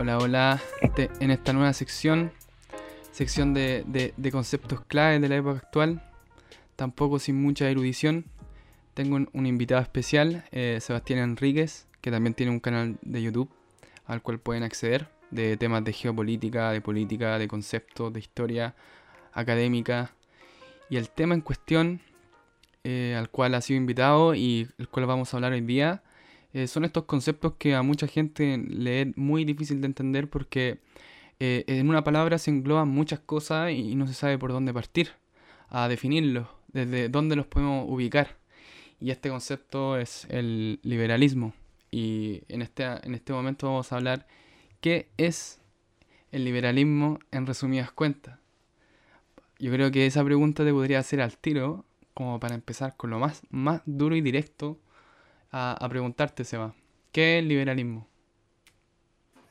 Hola, hola. Este, en esta nueva sección, sección de, conceptos claves de la época actual, tampoco sin mucha erudición, tengo un, invitado especial, eh, Sebastián Enríquez, que también tiene un canal de YouTube al cual pueden acceder de temas de geopolítica, de política, de conceptos, de historia académica. Y el tema en cuestión eh, al cual ha sido invitado y el cual vamos a hablar hoy día eh, son estos conceptos que a mucha gente le es muy difícil de entender porque eh, en una palabra se engloban muchas cosas y no se sabe por dónde partir a definirlos, desde dónde los podemos ubicar. Y este concepto es el liberalismo. Y en este, en este momento vamos a hablar qué es el liberalismo en resumidas cuentas. Yo creo que esa pregunta te podría hacer al tiro, como para empezar con lo más, más duro y directo a, preguntarte, Seba. ¿Qué es el liberalismo?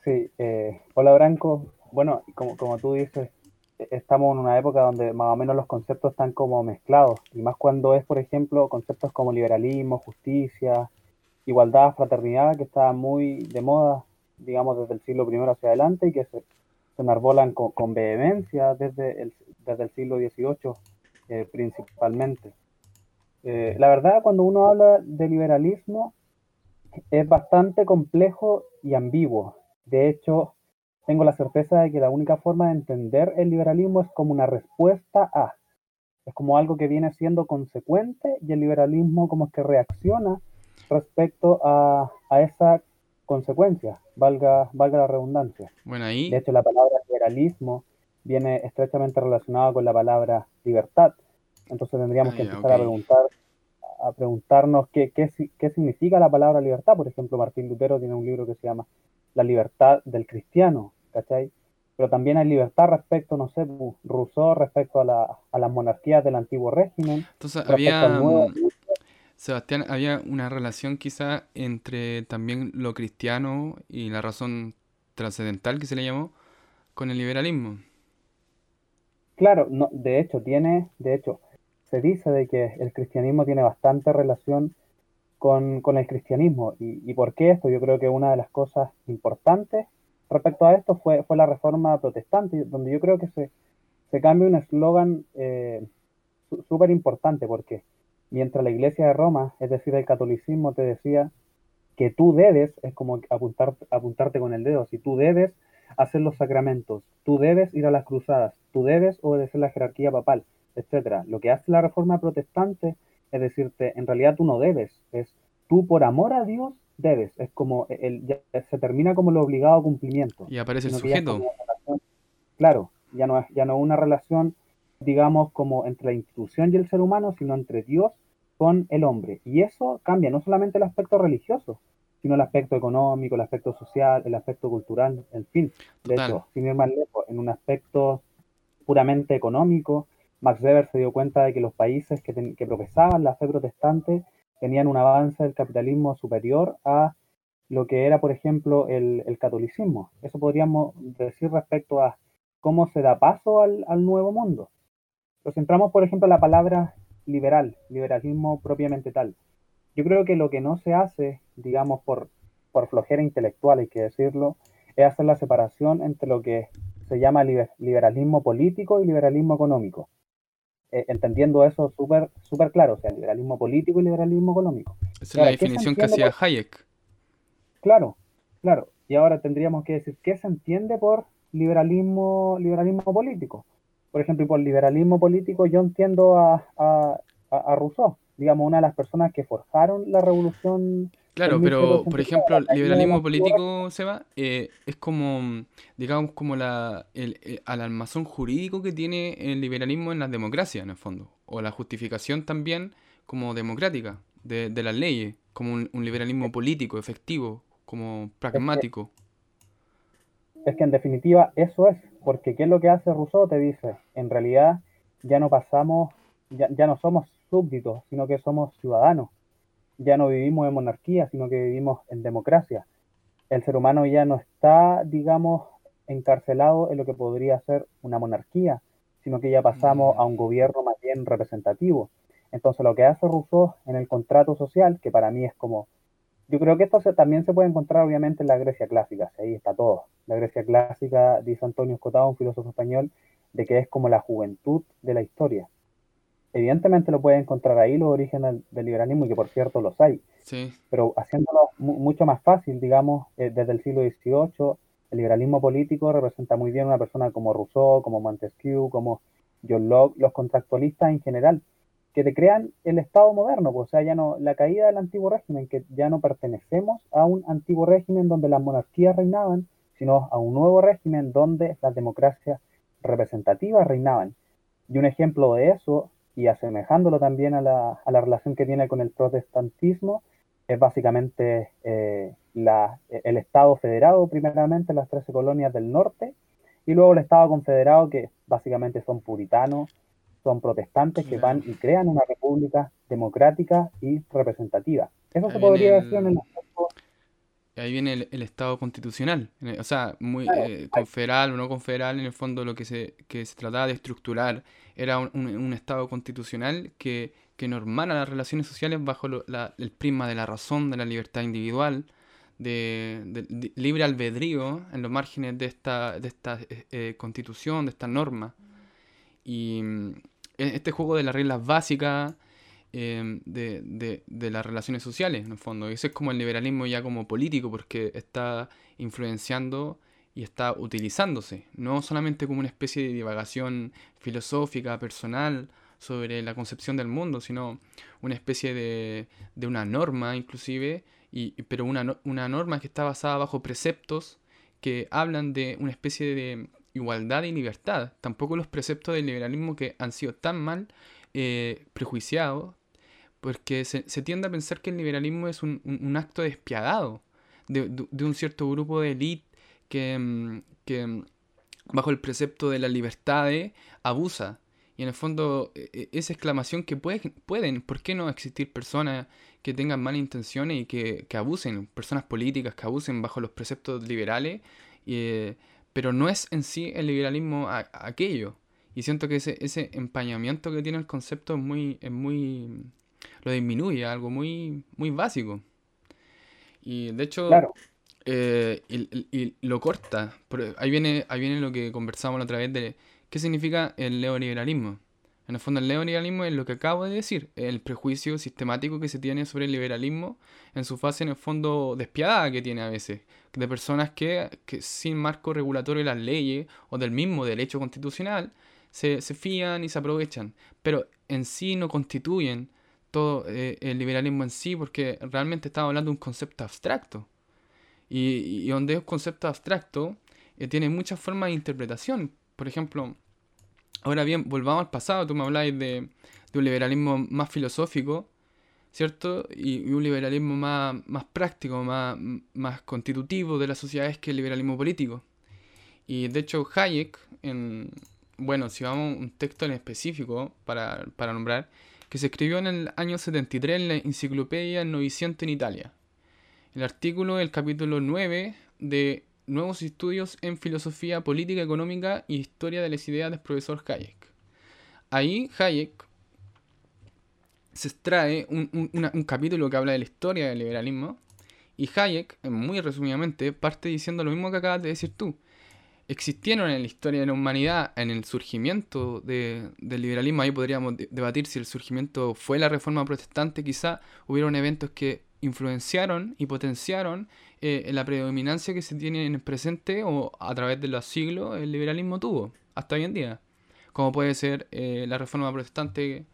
Sí, eh, hola Branco. Bueno, como, como tú dices, estamos en una época donde más o menos los conceptos están como mezclados, y más cuando es, por ejemplo, conceptos como liberalismo, justicia, igualdad, fraternidad, que está muy de moda, digamos, desde el siglo I hacia adelante y que se, se enarbolan con, vehemencia desde el, desde el siglo XVIII eh, principalmente. Eh, la verdad, cuando uno habla de liberalismo, es bastante complejo y ambiguo. De hecho, tengo la certeza de que la única forma de entender el liberalismo es como una respuesta a. Es como algo que viene siendo consecuente y el liberalismo como que reacciona respecto a, esa consecuencia, valga, valga la redundancia. Bueno, ahí... De hecho, la palabra liberalismo viene estrechamente relacionada con la palabra libertad. Entonces tendríamos que empezar a preguntar a preguntarnos qué, qué, qué, significa la palabra libertad. Por ejemplo, Martín Lutero tiene un libro que se llama La libertad del cristiano, ¿cachai? Pero también hay libertad respecto, no sé, Rousseau respecto a, la, a las monarquías del antiguo régimen. Entonces había, mm, Sebastián, había una relación quizá entre también lo cristiano y la razón trascendental que se le llamó con el liberalismo. Claro, no, de hecho, tiene, de hecho, se dice de que el cristianismo tiene bastante relación con, el cristianismo. Y, por qué esto? Yo creo que una de las cosas importantes respecto a esto fue, fue la reforma protestante, donde yo creo que se, se cambia un eslogan eh, súper importante, porque mientras la iglesia de Roma, es decir, el catolicismo, te decía que tú debes, es como apuntar, apuntarte con el dedo, si tú debes hacer los sacramentos, tú debes ir a las cruzadas, tú debes obedecer la jerarquía papal, etcétera. Lo que hace la reforma protestante es decirte, en realidad tú no debes, es tú por amor a Dios debes, es como, el, ya se termina como el obligado cumplimiento. Y aparece el sujeto. claro, ya no es ya no una relación, digamos, como entre la institución y el ser humano, sino entre Dios con el hombre. Y eso cambia no solamente el aspecto religioso, sino el aspecto económico, el aspecto social, el aspecto cultural, en fin. De hecho, sin ir más lejos, en un aspecto puramente económico, Max Weber se dio cuenta de que los países que, profesaban la fe protestante tenían un avance del capitalismo superior a lo que era, por ejemplo, el, catolicismo. Eso podríamos decir respecto a cómo se da paso al, nuevo mundo. Nos centramos, por ejemplo, en la palabra liberal, liberalismo propiamente tal. Yo creo que lo que no se hace, digamos, por, flojera intelectual, hay que decirlo, es hacer la separación entre lo que se llama liberalismo político y liberalismo económico. Eh, entendiendo eso súper super claro, o sea, liberalismo político y liberalismo económico. Esa es la definición que hacía Hayek. Claro, claro. Y ahora tendríamos que decir qué se entiende por liberalismo, liberalismo político. Por ejemplo, y por liberalismo político yo entiendo a, a, a Rousseau, digamos, una de las personas que forjaron la revolución Claro, pero por ejemplo, el liberalismo político, Seba, eh, es como, digamos, como la, el, eh, al almazón jurídico que tiene el liberalismo en las democracias, en el fondo. O la justificación también como democrática de, de las leyes, como un, liberalismo político, efectivo, como pragmático. Es que, en definitiva eso es, porque ¿qué es lo que hace Rousseau? Te dice, en realidad ya no pasamos, ya, ya no somos súbditos, sino que somos ciudadanos ya no vivimos en monarquía, sino que vivimos en democracia. El ser humano ya no está, digamos, encarcelado en lo que podría ser una monarquía, sino que ya pasamos a un gobierno más bien representativo. Entonces lo que hace Rousseau en el contrato social, que para mí es como yo creo que esto también se puede encontrar obviamente en la Grecia clásica, ahí está todo. La Grecia clásica, dice Antonio Escotado, un filósofo español, de que es como la juventud de la historia. Evidentemente lo puede encontrar ahí los orígenes del liberalismo, y que por cierto los hay. Sí. Pero haciéndolo mucho más fácil, digamos, eh, desde el siglo XVIII, el liberalismo político representa muy bien una persona como Rousseau, como Montesquieu, como John Locke, los contractualistas en general, que te crean el Estado moderno, pues, o sea, ya no, la caída del antiguo régimen, que ya no pertenecemos a un antiguo régimen donde las monarquías reinaban, sino a un nuevo régimen donde las democracias representativas reinaban. Y un ejemplo de eso, y asemejándolo también a la, a la relación que tiene con el protestantismo, es básicamente eh, la, el Estado federado, primeramente las 13 colonias del norte, y luego el Estado confederado, que básicamente son puritanos, son protestantes que van y crean una república democrática y representativa. Eso se podría decir en el Ahí viene el, Estado constitucional, o sea, muy eh, confederal o no confederal, en el fondo lo que se, que se trataba de estructurar era un, Estado constitucional que, que, normara las relaciones sociales bajo el prisma de la razón, de la libertad individual, de, libre albedrío en los márgenes de esta, de esta eh, eh, constitución, de esta norma. Y mm, e, este juego de las reglas básicas em, de, las relaciones sociales, en el fondo. Ese es como el liberalismo ya como político, porque está influenciando y está utilizándose, no solamente como una especie de divagación filosófica, personal, sobre la concepción del mundo, sino una especie de, de una norma inclusive, y, pero una, una norma que está basada bajo preceptos que hablan de una especie de igualdad y libertad. Tampoco los preceptos del liberalismo que han sido tan mal eh, prejuiciados, porque se, tiende a pensar que el liberalismo es un, acto despiadado de, un cierto grupo de élite que, mm, mm, bajo el precepto de la libertad abusa. Y en el fondo, e, e, esa exclamación que pueden, ¿por qué no existir personas que tengan malas intenciones y que, abusen, personas políticas que abusen bajo los preceptos liberales? Eh, pero no es en sí el liberalismo aquello. Y siento que ese, empañamiento que tiene el concepto es muy, muy lo disminuye, algo muy, muy básico. Y de hecho, eh, y, lo corta. Ahí viene, ahí viene lo que conversamos la otra vez de qué significa el neoliberalismo. En el fondo el neoliberalismo es lo que acabo de decir, el prejuicio sistemático que se tiene sobre el liberalismo en su fase en el fondo despiadada que tiene a veces, de personas que, sin marco regulatorio de las leyes o del mismo derecho constitucional se, fían y se aprovechan, pero en sí no constituyen todo eh, el liberalismo en sí porque realmente estamos hablando de un concepto abstracto. Y, donde es un concepto abstracto, eh, tiene muchas formas de interpretación. Por ejemplo, Ahora bien, volvamos al pasado. Tú me habláis de, un liberalismo más filosófico, ¿cierto? Y, un liberalismo más, más práctico, más, más constitutivo de las sociedades que el liberalismo político. Y de hecho, Hayek, en, bueno, si vamos a un texto en específico para, para nombrar, que se escribió en el año 73 en la Enciclopedia Noviciento en Italia. El artículo del capítulo 9 de Nuevos estudios en filosofía política, económica y historia de las ideas del profesor Hayek. Ahí Hayek se extrae un, capítulo que habla de la historia del liberalismo y Hayek, muy resumidamente, parte diciendo lo mismo que acabas de decir tú. Existieron en la historia de la humanidad, en el surgimiento del liberalismo, ahí podríamos debatir si el surgimiento fue la reforma protestante, quizá hubieron eventos que influenciaron y potenciaron eh, la predominancia que se tiene en el presente o a través de los siglos el liberalismo tuvo hasta hoy en día, como puede ser eh, la reforma protestante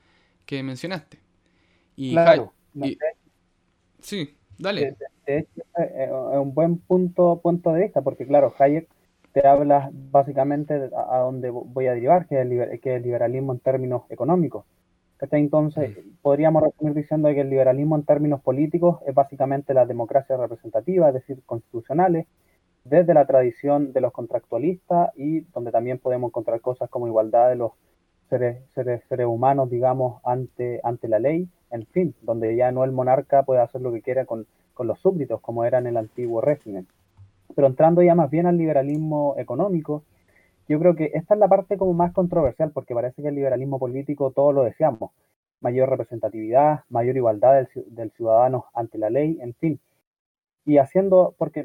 que, mencionaste. Y claro, sí, dale. es un buen punto, punto de vista, porque claro, Hayek te habla básicamente a, donde voy a derivar, que es que el liberalismo en términos económicos entonces, podríamos resumir diciendo que el liberalismo en términos políticos es básicamente la democracia representativa, es decir, constitucionales, desde la tradición de los contractualistas y donde también podemos encontrar cosas como igualdad de los seres, seres, humanos, digamos, ante, ante la ley, en fin, donde ya no el monarca puede hacer lo que quiera con, con los súbditos, como era en el antiguo régimen. Pero entrando ya más bien al liberalismo económico, yo creo que esta es la parte como más controversial, porque parece que el liberalismo político todo lo deseamos. Mayor representatividad, mayor igualdad del, ciudadano ante la ley, en fin. y haciendo, porque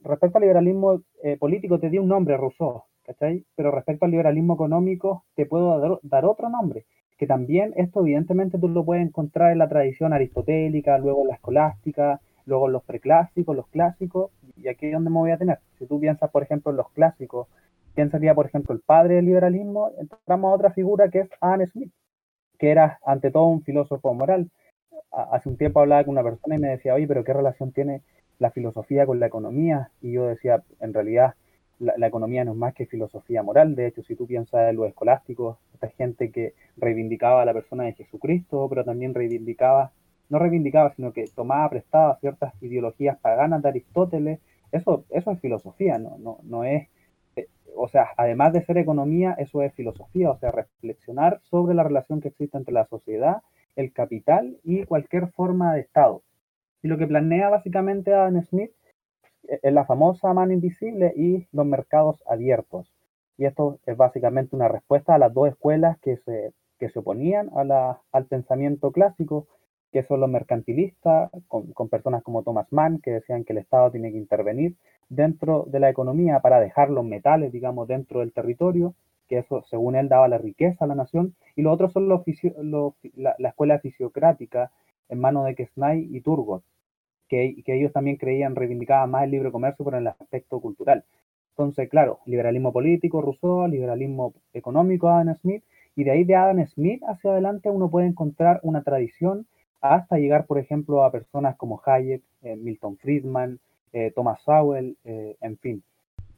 respecto al liberalismo eh, político te di un nombre, Rousseau, ¿cachai? Pero respecto al liberalismo económico te puedo dar, otro nombre, que también esto evidentemente tú lo puedes encontrar en la tradición aristotélica, luego en la escolástica, luego los preclásicos, los clásicos, y aquí es donde me voy a tener. Si tú piensas, por ejemplo, en los clásicos, ¿quién sería, por ejemplo, el padre del liberalismo? Entramos a otra figura que es Adam Smith, que era ante todo un filósofo moral. Hace un tiempo hablaba con una persona y me decía, oye, pero ¿qué relación tiene la filosofía con la economía y yo decía, en realidad la, economía no es más que filosofía moral, de hecho si tú piensas en los escolásticos, esta gente que reivindicaba a la persona de Jesucristo, pero también reivindicaba, no reivindicaba, sino que tomaba prestada ciertas ideologías paganas de Aristóteles, eso, eso es filosofía, no, no, no es, o sea, además de ser economía, eso es filosofía, o sea, reflexionar sobre la relación que existe entre la sociedad, el capital y cualquier forma de Estado. Y lo que planea básicamente Adam Smith es la famosa mano invisible y los mercados abiertos. Y esto es básicamente una respuesta a las dos escuelas que se, que se oponían a al pensamiento clásico, que son los mercantilistas, con, personas como Thomas Mann, que decían que el Estado tiene que intervenir dentro de la economía para dejar los metales, digamos, dentro del territorio, que eso, según él, daba la riqueza a la nación. Y los otros son los, la, la, escuela fisiocrática, en manos de Kesnay y Turgot, que, ellos también creían, reivindicaban más el libre comercio por el aspecto cultural. Entonces, claro, liberalismo político, Rousseau, liberalismo económico, Adam Smith, y de ahí de Adam Smith hacia adelante uno puede encontrar una tradición hasta llegar, por ejemplo, a personas como Hayek, eh, Milton Friedman, eh, Thomas Sowell, eh, en fin.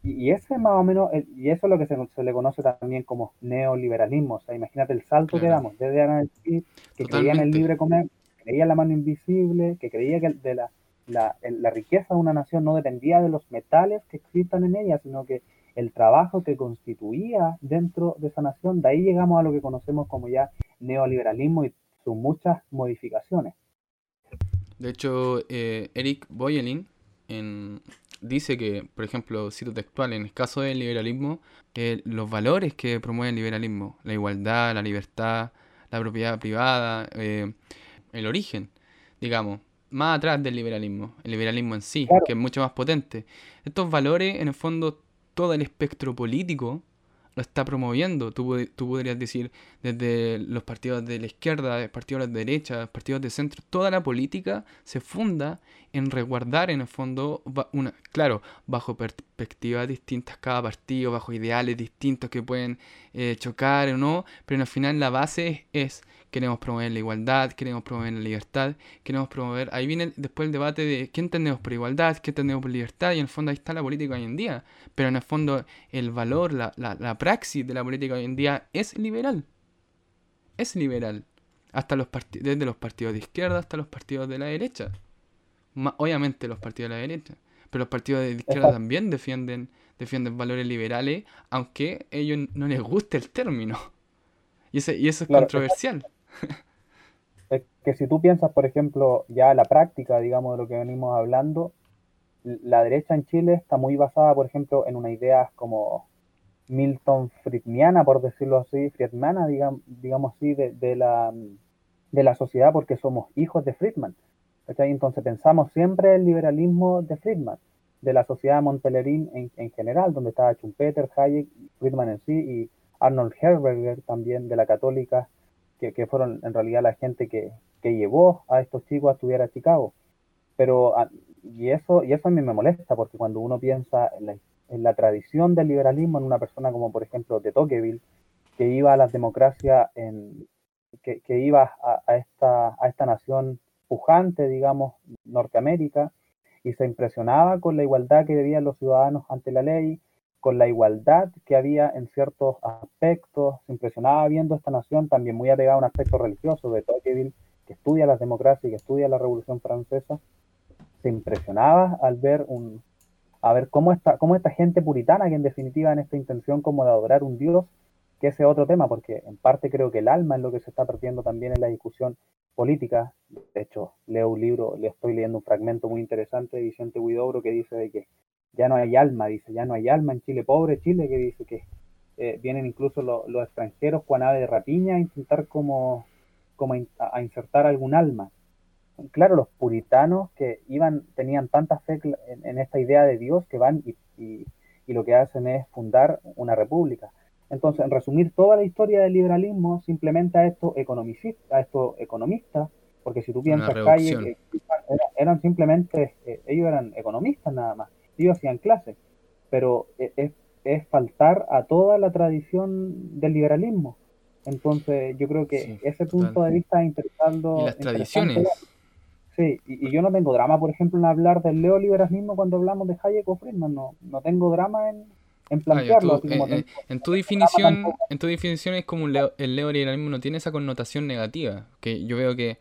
Y, ese más o menos, y eso es lo que se, le conoce también como neoliberalismo. O sea, imagínate el salto que damos desde Adam Smith, que creía en el libre comercio, creía en la mano invisible, que creía que de la, la, riqueza de una nación no dependía de los metales que existan en ella, sino que el trabajo que constituía dentro de esa nación, de ahí llegamos a lo que conocemos como ya neoliberalismo y sus muchas modificaciones. De hecho, eh, Eric Boyelin dice que, por ejemplo, cito textual, en el caso del liberalismo, los valores que promueve el liberalismo, la igualdad, la libertad, la propiedad privada, eh, el origen, digamos, más atrás del liberalismo, el liberalismo en sí, que es mucho más potente. Estos valores, en el fondo, todo el espectro político lo está promoviendo. Tú, tú podrías decir desde los partidos de la izquierda, partidos de la derecha, partidos de centro, toda la política se funda en resguardar en el fondo, una, claro, bajo perspectivas distintas cada partido, bajo ideales distintos que pueden eh, chocar o no, pero al final la base es queremos promover la igualdad, queremos promover la libertad, queremos promover... Ahí viene después el debate de qué entendemos por igualdad, qué entendemos por libertad, y en el fondo ahí está la política hoy en día. Pero en el fondo el valor, la, la, praxis de la política hoy en día es liberal. Es liberal. Hasta los desde los partidos de izquierda hasta los partidos de la derecha. Obviamente los partidos de la derecha. Pero los partidos de izquierda también defienden, defienden valores liberales, aunque a ellos no les guste el término. Y, ese, y eso es controversial. Es que si tú piensas, por ejemplo, ya la práctica, digamos, de lo que venimos hablando, la derecha en Chile está muy basada, por ejemplo, en una idea como Milton Friedmaniana, por decirlo así, Friedmana, digamos, digamos así, de, la, de la sociedad porque somos hijos de Friedman. Entonces pensamos siempre el liberalismo de Friedman, de la sociedad Montpellerín en, en general, donde estaba Schumpeter, Hayek, Friedman en sí, y Arnold Herberger también de la católica, que, fueron en realidad la gente que, llevó a estos chicos a estudiar a Chicago. Pero, ah, y eso, y eso a mí me molesta, porque cuando uno piensa en la, tradición del liberalismo en una persona como, por ejemplo, de Tocqueville, que iba a las democracias, en, que, iba a, esta, a esta nación pujante, digamos, Norteamérica, y se impresionaba con la igualdad que debían los ciudadanos ante la ley, con la igualdad que había en ciertos aspectos. Se impresionaba viendo esta nación también muy apegada a un aspecto religioso de Tocqueville, que estudia las democracias y que estudia la Revolución Francesa. Se impresionaba al ver un, a ver cómo esta, cómo esta gente puritana, que en definitiva en esta intención como de adorar un Dios, que ese otro tema, porque en parte creo que el alma es lo que se está perdiendo también en la discusión política. De hecho, leo un libro, le estoy leyendo un fragmento muy interesante de Vicente Huidobro que dice de que ya no hay alma, dice, ya no hay alma en Chile, pobre Chile, que dice que eh, vienen incluso los extranjeros con ave de rapiña a intentar como, como a, insertar algún alma. claro, los puritanos que iban, tenían tanta fe en, esta idea de Dios que van y, y, lo que hacen es fundar una república. Entonces, en resumir toda la historia del liberalismo, simplemente a estos economicistas, a estos economistas, porque si tú piensas calle, eran, simplemente, eh, ellos eran economistas nada más, ellos hacían clases, pero e, es, es, faltar a toda la tradición del liberalismo. Entonces, yo creo que ese punto de vista interesando. Y las tradiciones. Sí, y, yo no tengo drama, por ejemplo, en hablar del neoliberalismo cuando hablamos de Hayek o Friedman, no, no tengo drama en, en ah, plantearlo. en, tu definición, en tu definición es como el neoliberalismo no tiene esa connotación negativa, que yo veo que...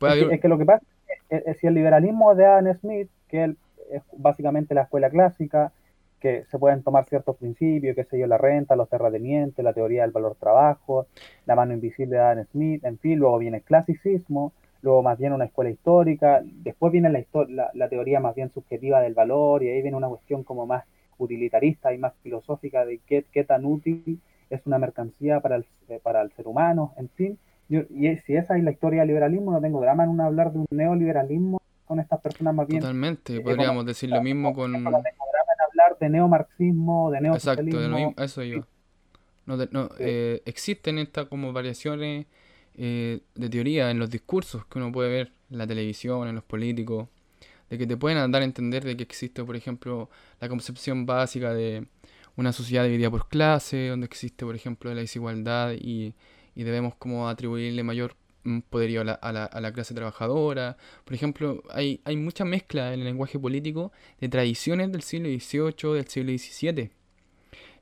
es, que lo que pasa es que si el liberalismo de Adam Smith, que es básicamente la escuela clásica, que se pueden tomar ciertos principios, qué sé yo, la renta, los terratenientes, la teoría del valor trabajo, la mano invisible de Adam Smith, en fin, luego viene el clasicismo, luego más bien una escuela histórica, después viene la, la, teoría más bien subjetiva del valor y ahí viene una cuestión como más utilitarista y más filosófica de qué, qué tan útil es una mercancía para el, eh, para el ser humano, en fin. y si esa es la historia del liberalismo, no tengo drama en hablar de un neoliberalismo con estas personas más bien. Totalmente, podríamos decir lo mismo con. No tengo drama en hablar de neomarxismo, de neosocialismo. Exacto, de lo eso yo. No, no, eh, existen estas como variaciones eh, de teoría en los discursos que uno puede ver en la televisión, en los políticos, de que te pueden dar a entender de que existe, por ejemplo, la concepción básica de una sociedad dividida por clase, donde existe, por ejemplo, la desigualdad y, debemos como atribuirle mayor mm, poderío a la, a, la, a la, clase trabajadora. Por ejemplo, hay, hay mucha mezcla en el lenguaje político de tradiciones del siglo XVIII, del siglo XVII.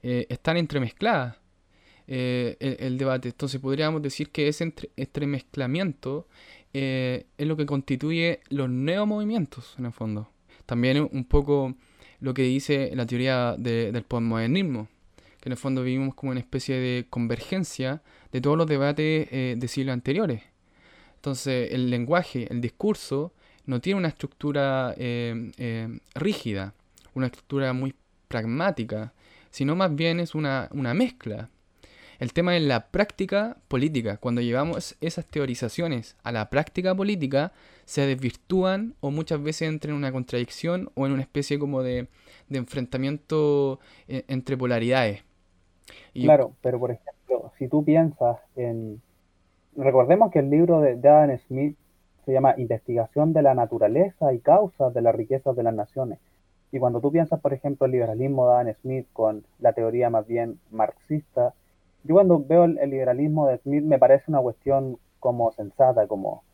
Eh, están entremezcladas. Eh, el, debate. Entonces podríamos decir que ese entremezclamiento eh, es lo que constituye los neomovimientos, en el fondo. También un poco lo que dice la teoría del postmodernismo, que en el fondo vivimos como una especie de convergencia de todos los debates eh, de siglos anteriores. Entonces el lenguaje, el discurso, no tiene una estructura rígida, una estructura muy pragmática, sino más bien es una, una mezcla el tema es la práctica política. Cuando llevamos esas teorizaciones a la práctica política, se desvirtúan o muchas veces entran en una contradicción o en una especie como de, enfrentamiento eh, entre polaridades. Claro, pero por ejemplo, si tú piensas en... Recordemos que el libro de Adam Smith se llama Investigación de la naturaleza y causas de las riquezas de las naciones. Y cuando tú piensas, por ejemplo, el liberalismo de Adam Smith con la teoría más bien marxista, yo cuando veo el, liberalismo de Smith me parece una cuestión como sensata, como,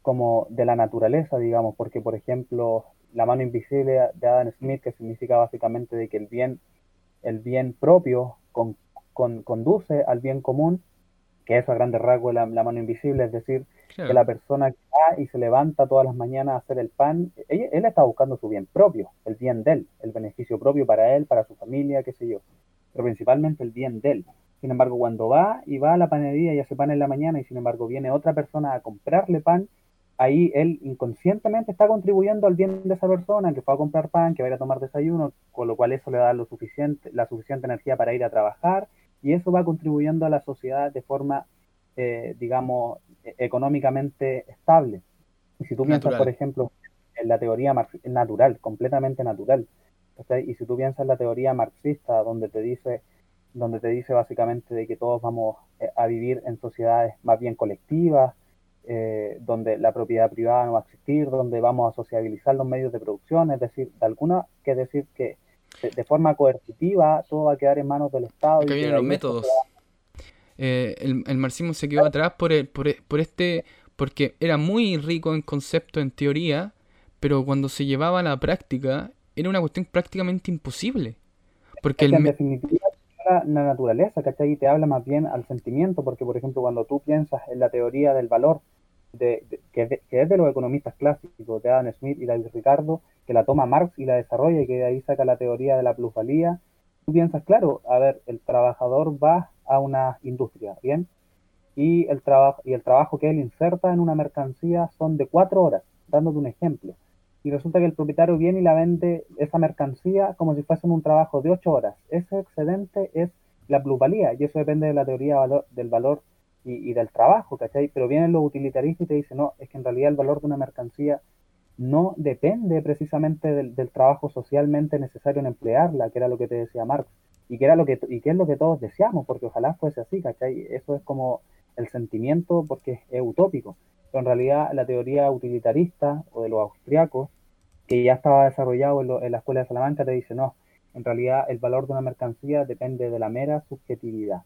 como de la naturaleza, digamos, porque por ejemplo la mano invisible de Adam Smith, que significa básicamente de que el bien, el bien propio con, conduce al bien común, que es a grandes rasgos la, mano invisible, es decir, que la persona que va y se levanta todas las mañanas a hacer el pan, él, él, está buscando su bien propio, el bien de él, el beneficio propio para él, para su familia, qué sé yo, pero principalmente el bien de él. Sin embargo, cuando va y va a la panadería y hace pan en la mañana y sin embargo viene otra persona a comprarle pan, ahí él inconscientemente está contribuyendo al bien de esa persona que fue a comprar pan, que va a ir a tomar desayuno, con lo cual eso le da lo suficiente, la suficiente energía para ir a trabajar y eso va contribuyendo a la sociedad de forma, eh, digamos, e-, económicamente estable. Y si tú piensas, por ejemplo, en la teoría natural, completamente natural, y si tú piensas en la teoría marxista, donde te dice donde te dice básicamente de que todos vamos eh, a vivir en sociedades más bien colectivas, eh, donde la propiedad privada no va a existir, donde vamos a sociabilizar los medios de producción, es decir, de alguna que decir que de, forma coercitiva todo va a quedar en manos del Estado. Acá vienen los métodos. Eh, el, marxismo se quedó atrás por, el, por, por, este, porque era muy rico en concepto, en teoría, pero cuando se llevaba a la práctica era una cuestión prácticamente imposible. Porque el, la, naturaleza, ¿cachai? Y te habla más bien al sentimiento, porque por ejemplo cuando tú piensas en la teoría del valor, de, que, es de los economistas clásicos, de Adam Smith y David Ricardo, que la toma Marx y la desarrolla y que de ahí saca la teoría de la plusvalía, tú piensas, claro, a ver, el trabajador va a una industria, ¿bien? Y el, trabajo y el trabajo que él inserta en una mercancía son de cuatro horas, dándote un ejemplo y resulta que el propietario viene y la vende esa mercancía como si fuese un trabajo de ocho horas. Ese excedente es la plusvalía y eso depende de la teoría del valor y, del trabajo, ¿cachai? Pero vienen los utilitaristas y te dicen, no, es que en realidad el valor de una mercancía no depende precisamente del, trabajo socialmente necesario en emplearla, que era lo que te decía Marx, y que, era lo que, y que es lo que todos deseamos, porque ojalá fuese así, ¿cachai? Eso es como el sentimiento porque es utópico, pero en realidad la teoría utilitarista o de los austriacos, que ya estaba desarrollado en, en la Escuela de Salamanca, te dice, no, en realidad el valor de una mercancía depende de la mera subjetividad.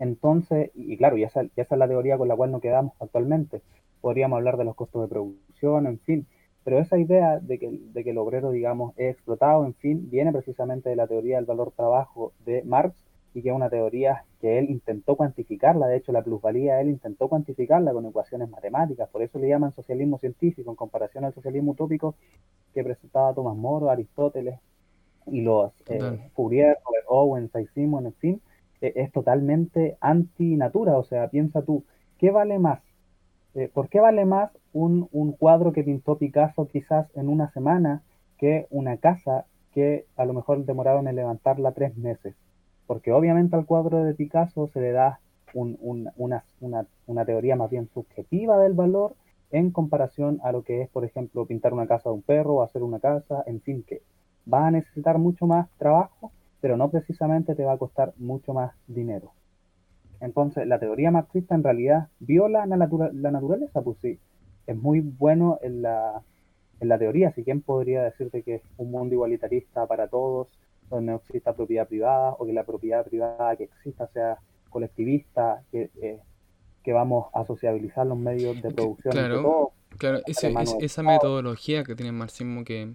Entonces, y, claro, ya esa, esa, es la teoría con la cual nos quedamos actualmente. Podríamos hablar de los costos de producción, en fin, pero esa idea de que, de que el obrero, digamos, es explotado, en fin, viene precisamente de la teoría del valor trabajo de Marx y que es una teoría que él intentó cuantificarla, de hecho la plusvalía él intentó cuantificarla con ecuaciones matemáticas, por eso le llaman socialismo científico en comparación al socialismo utópico que presentaba Thomas More, Aristóteles y los eh, Fourier, Owen, Saint-Simon, en fin, eh, es totalmente anti-natura. O sea, piensa tú, ¿qué vale más? Eh, ¿Por qué vale más un, un, cuadro que pintó Picasso quizás en una semana que una casa que a lo mejor demoraron en levantarla tres meses? Porque obviamente al cuadro de Picasso se le da un, una, teoría más bien subjetiva del valor en comparación a lo que es, por ejemplo, pintar una casa de un perro o hacer una casa, en fin, que va a necesitar mucho más trabajo, pero no precisamente te va a costar mucho más dinero. Entonces, la teoría marxista en realidad viola la, la naturaleza, pues sí, es muy bueno en la, en la teoría, si quién podría decirte que es un mundo igualitarista para todos, donde no exista propiedad privada, o que la propiedad privada que exista sea colectivista, que, eh, que vamos a sociabilizar los medios de producción. Claro, claro esa metodología que tiene el marxismo que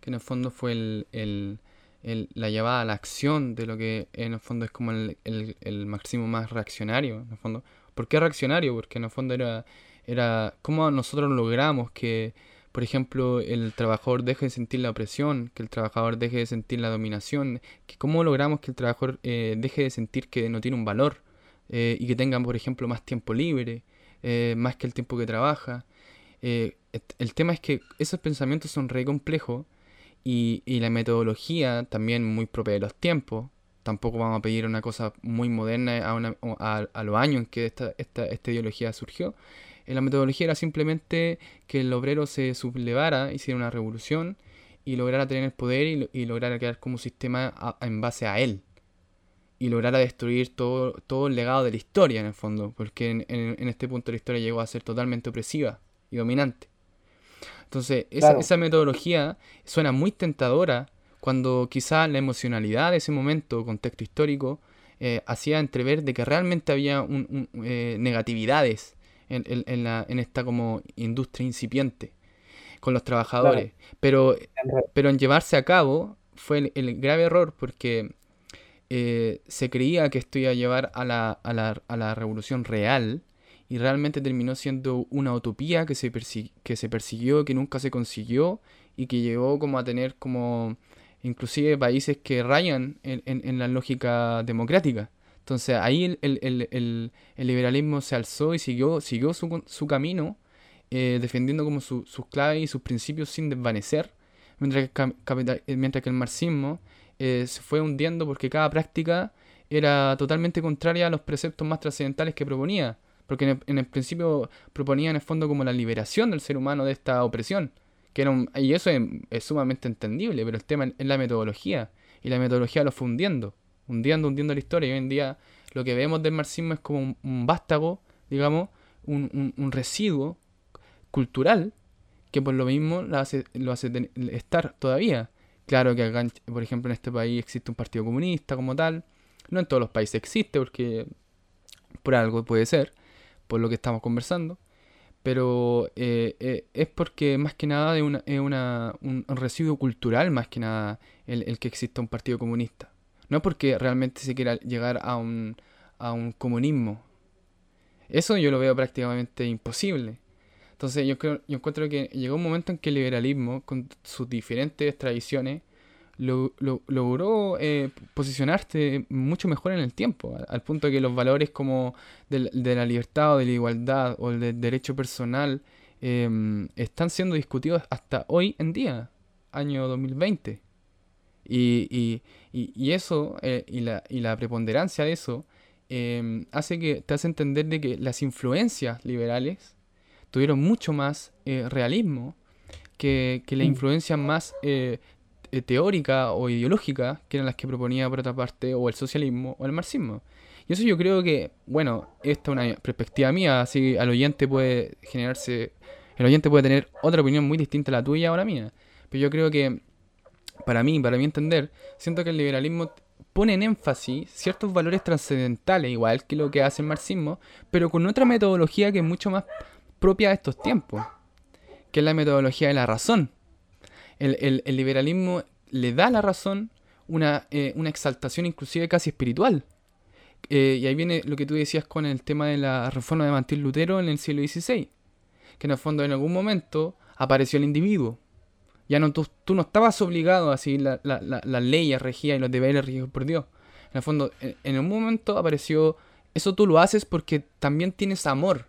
que en el fondo fue el, la llevada a la acción de lo que en el fondo es como el, el, máximo más reaccionario, en el fondo. ¿Por qué reaccionario? Porque en el fondo era, era cómo nosotros logramos que, por ejemplo, el trabajador deje de sentir la opresión, que el trabajador deje de sentir la dominación, que cómo logramos que el trabajador eh, deje de sentir que no tiene un valor eh, y que tenga, por ejemplo, más tiempo libre, eh, más que el tiempo que trabaja. el tema es que esos pensamientos son re complejos y, la metodología también muy propia de los tiempos. Tampoco vamos a pedir una cosa muy moderna a, a, los años en que esta, esta, esta ideología surgió. La metodología era simplemente que el obrero se sublevara, hiciera una revolución y lograra tener el poder y, y lograra crear como un sistema en base a él. Y lograra destruir todo, todo el legado de la historia en el fondo, porque en, en este punto la historia llegó a ser totalmente opresiva y dominante. Entonces, esa, metodología suena muy tentadora cuando quizá la emocionalidad de ese momento, contexto histórico, eh, hacía entrever de que realmente había un, eh, negatividades en, la, en, esta como industria incipiente con los trabajadores. Pero, pero en llevarse a cabo fue el, grave error porque eh, se creía que esto iba a llevar a la, a la, a la revolución real y realmente terminó siendo una utopía que se, que se persiguió, que nunca se consiguió y que llegó como a tener como inclusive países que rayan en, en, la lógica democrática. Entonces ahí el, el, el, el, liberalismo se alzó y siguió, siguió su, su camino, eh, defendiendo como sus claves y sus principios sin desvanecer, mientras que, eh, mientras que el marxismo eh, se fue hundiendo porque cada práctica era totalmente contraria a los preceptos más trascendentales que proponía. Porque en el, principio proponía en el fondo como la liberación del ser humano de esta opresión. Que era y eso es, sumamente entendible, pero el tema es la metodología. Y la metodología lo fue hundiendo, hundiendo, hundiendo la historia. Y hoy en día lo que vemos del marxismo es como un, vástago, digamos, un, un, residuo cultural que por lo mismo lo hace, estar todavía. Claro que acá, por ejemplo, en este país existe un partido comunista como tal. No en todos los países existe, porque por algo puede ser por lo que estamos conversando, pero eh, eh, es porque más que nada es, una, una, un residuo cultural, más que nada el, que exista un partido comunista. No porque realmente se quiera llegar a un, a un comunismo. Eso yo lo veo prácticamente imposible. Entonces yo, creo, yo encuentro que llegó un momento en que el liberalismo, con sus diferentes tradiciones, lo, logró eh, posicionarse mucho mejor en el tiempo, al, punto que los valores como de, la libertad o de la igualdad o del derecho personal em, están siendo discutidos hasta hoy en día, año 2020. Y, y, y, eso, eh, y, la, y la preponderancia de eso, em, hace que te hace entender de que las influencias liberales tuvieron mucho más eh, realismo que, que la Mm. influencia más eh, eh, teórica o ideológica, que eran las que proponía por otra parte o el socialismo o el marxismo. Y eso yo creo que, bueno, esta es una perspectiva mía, así al oyente puede generarse, el oyente puede tener otra opinión muy distinta a la tuya o a la mía. Pero yo creo que, para mí, para mi entender, siento que el liberalismo pone en énfasis ciertos valores trascendentales, igual que lo que hace el marxismo, pero con otra metodología que es mucho más propia de estos tiempos, que es la metodología de la razón. El, el- liberalismo le da a la razón una, eh, una exaltación inclusive casi espiritual. Eh, y ahí viene lo que tú decías con el tema de la reforma de Martín Lutero en el siglo XVI, que en el fondo en algún momento apareció el individuo. Ya no, tú, tú no estabas obligado a seguir la- la- la- las leyes regidas y los deberes regidos por Dios. En el fondo, en, un momento apareció, eso tú lo haces porque también tienes amor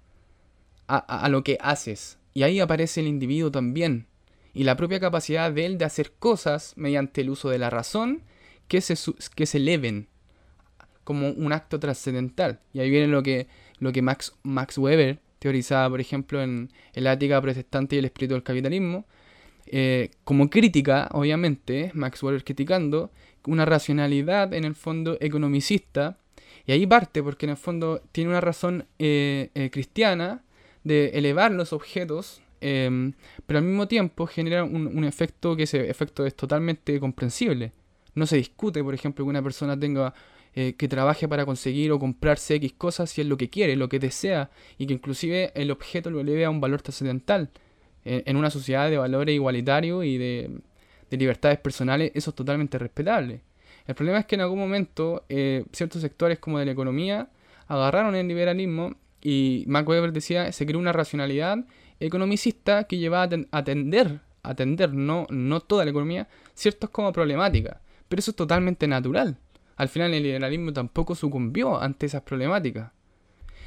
a, a- a lo que haces. Y ahí aparece el individuo también. Y la propia capacidad de él de hacer cosas mediante el uso de la razón que se, que se eleven como un acto trascendental. Y ahí viene lo que, lo que Max, Max Weber teorizaba, por ejemplo, en El Ática Protestante y el Espíritu del Capitalismo. Eh, como crítica, obviamente, Max Weber criticando una racionalidad en el fondo economicista. Y ahí parte, porque en el fondo tiene una razón eh, eh, cristiana de elevar los objetos, em, pero al mismo tiempo genera un, un efecto que ese efecto es totalmente comprensible. No se discute, por ejemplo, que una persona tenga eh, que trabaje para conseguir o comprarse X cosas si es lo que quiere, lo que desea, y que inclusive el objeto lo eleve a un valor trascendental. En, en una sociedad de valores igualitarios y de, de libertades personales, eso es totalmente respetable. El problema es que en algún momento eh, ciertos sectores como de la economía agarraron el liberalismo y Max Weber decía, se creó una racionalidad economicista que llevaba a ten- a atender, atender, no, no toda la economía, ciertos como problemáticas. Pero eso es totalmente natural. Al final el liberalismo tampoco sucumbió ante esas problemáticas.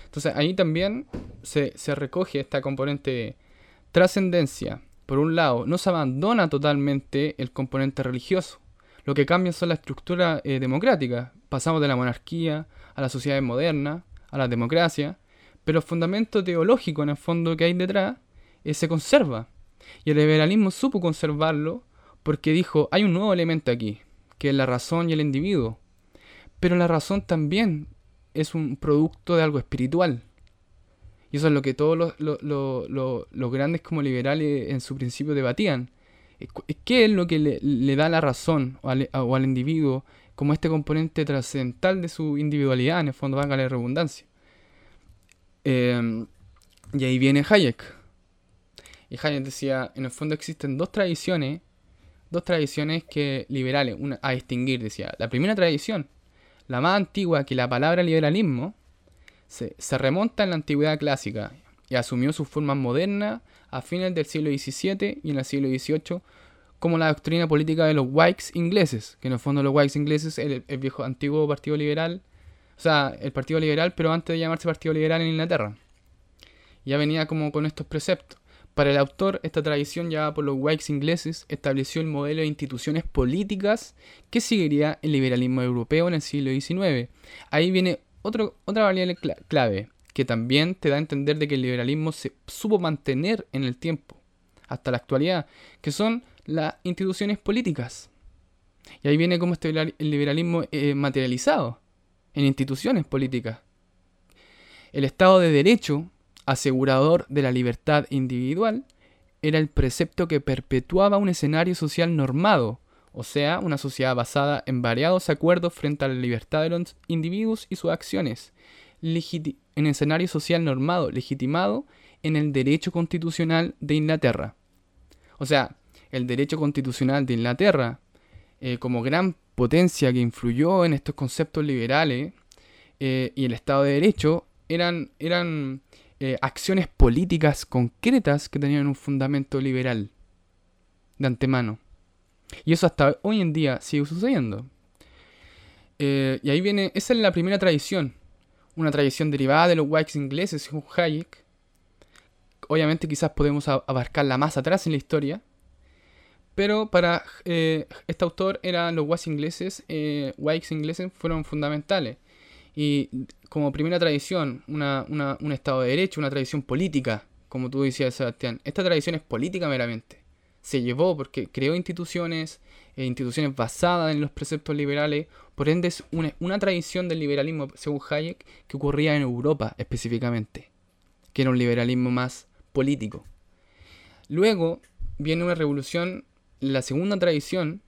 Entonces ahí también se, se recoge esta componente trascendencia. Por un lado, no se abandona totalmente el componente religioso. Lo que cambia son la estructura eh, democrática. Pasamos de la monarquía a la sociedad moderna, a la democracia, pero el fundamento teológico en el fondo que hay detrás eh, se conserva. Y el liberalismo supo conservarlo porque dijo, hay un nuevo elemento aquí, que es la razón y el individuo. Pero la razón también es un producto de algo espiritual. Y eso es lo que todos los, los- los- grandes como liberales en su principio debatían. ¿Qué es lo que le, le da la razón o al, individuo como este componente trascendental de su individualidad, en el fondo, valga la redundancia? Eh, y ahí viene Hayek. Y Hayek decía, en el fondo existen dos tradiciones, dos tradiciones que liberales, una a distinguir, decía. La primera tradición, la más antigua que la palabra liberalismo, se, remonta en la antigüedad clásica y asumió sus formas modernas a fines del siglo XVII y en el siglo XVIII como la doctrina política de los Whigs ingleses, que en el fondo los Whigs ingleses es el, el viejo antiguo partido liberal, o sea, el partido liberal, pero antes de llamarse partido liberal en Inglaterra. Ya venía como con estos preceptos. Para el autor, esta tradición llevada por los Whigs ingleses estableció el modelo de instituciones políticas que seguiría el liberalismo europeo en el siglo XIX. Ahí viene otra variable cla- clave, que también te da a entender de que el liberalismo se supo mantener en el tiempo, hasta la actualidad, que son las instituciones políticas. Y ahí viene como este liberalismo eh, materializado en instituciones políticas. El Estado de Derecho, asegurador de la libertad individual, era el precepto que perpetuaba un escenario social normado, o sea, una sociedad basada en variados acuerdos frente a la libertad de los individuos y sus acciones, en escenario social normado, legitimado en el derecho constitucional de Inglaterra. O sea, el derecho constitucional de Inglaterra, eh, como gran potencia que influyó en estos conceptos liberales, eh, y el Estado de Derecho, eran, eran eh, acciones políticas concretas que tenían un fundamento liberal de antemano. Y eso hasta hoy en día sigue sucediendo. Eh, y ahí viene, esa es la primera tradición, una tradición derivada de los Whigs ingleses, según Hayek. Obviamente quizás podemos abarcarla más atrás en la historia, pero para eh, este autor eran los Whigs ingleses, eh, Whigs ingleses fueron fundamentales. Y como primera tradición, una, un Estado de Derecho, una tradición política, como tú decías, Sebastián. Esta tradición es política meramente. Se llevó porque creó instituciones, eh, instituciones basadas en los preceptos liberales, por ende es una, una tradición del liberalismo, según Hayek, que ocurría en Europa específicamente, que era un liberalismo más político. Luego viene una revolución, la segunda tradición,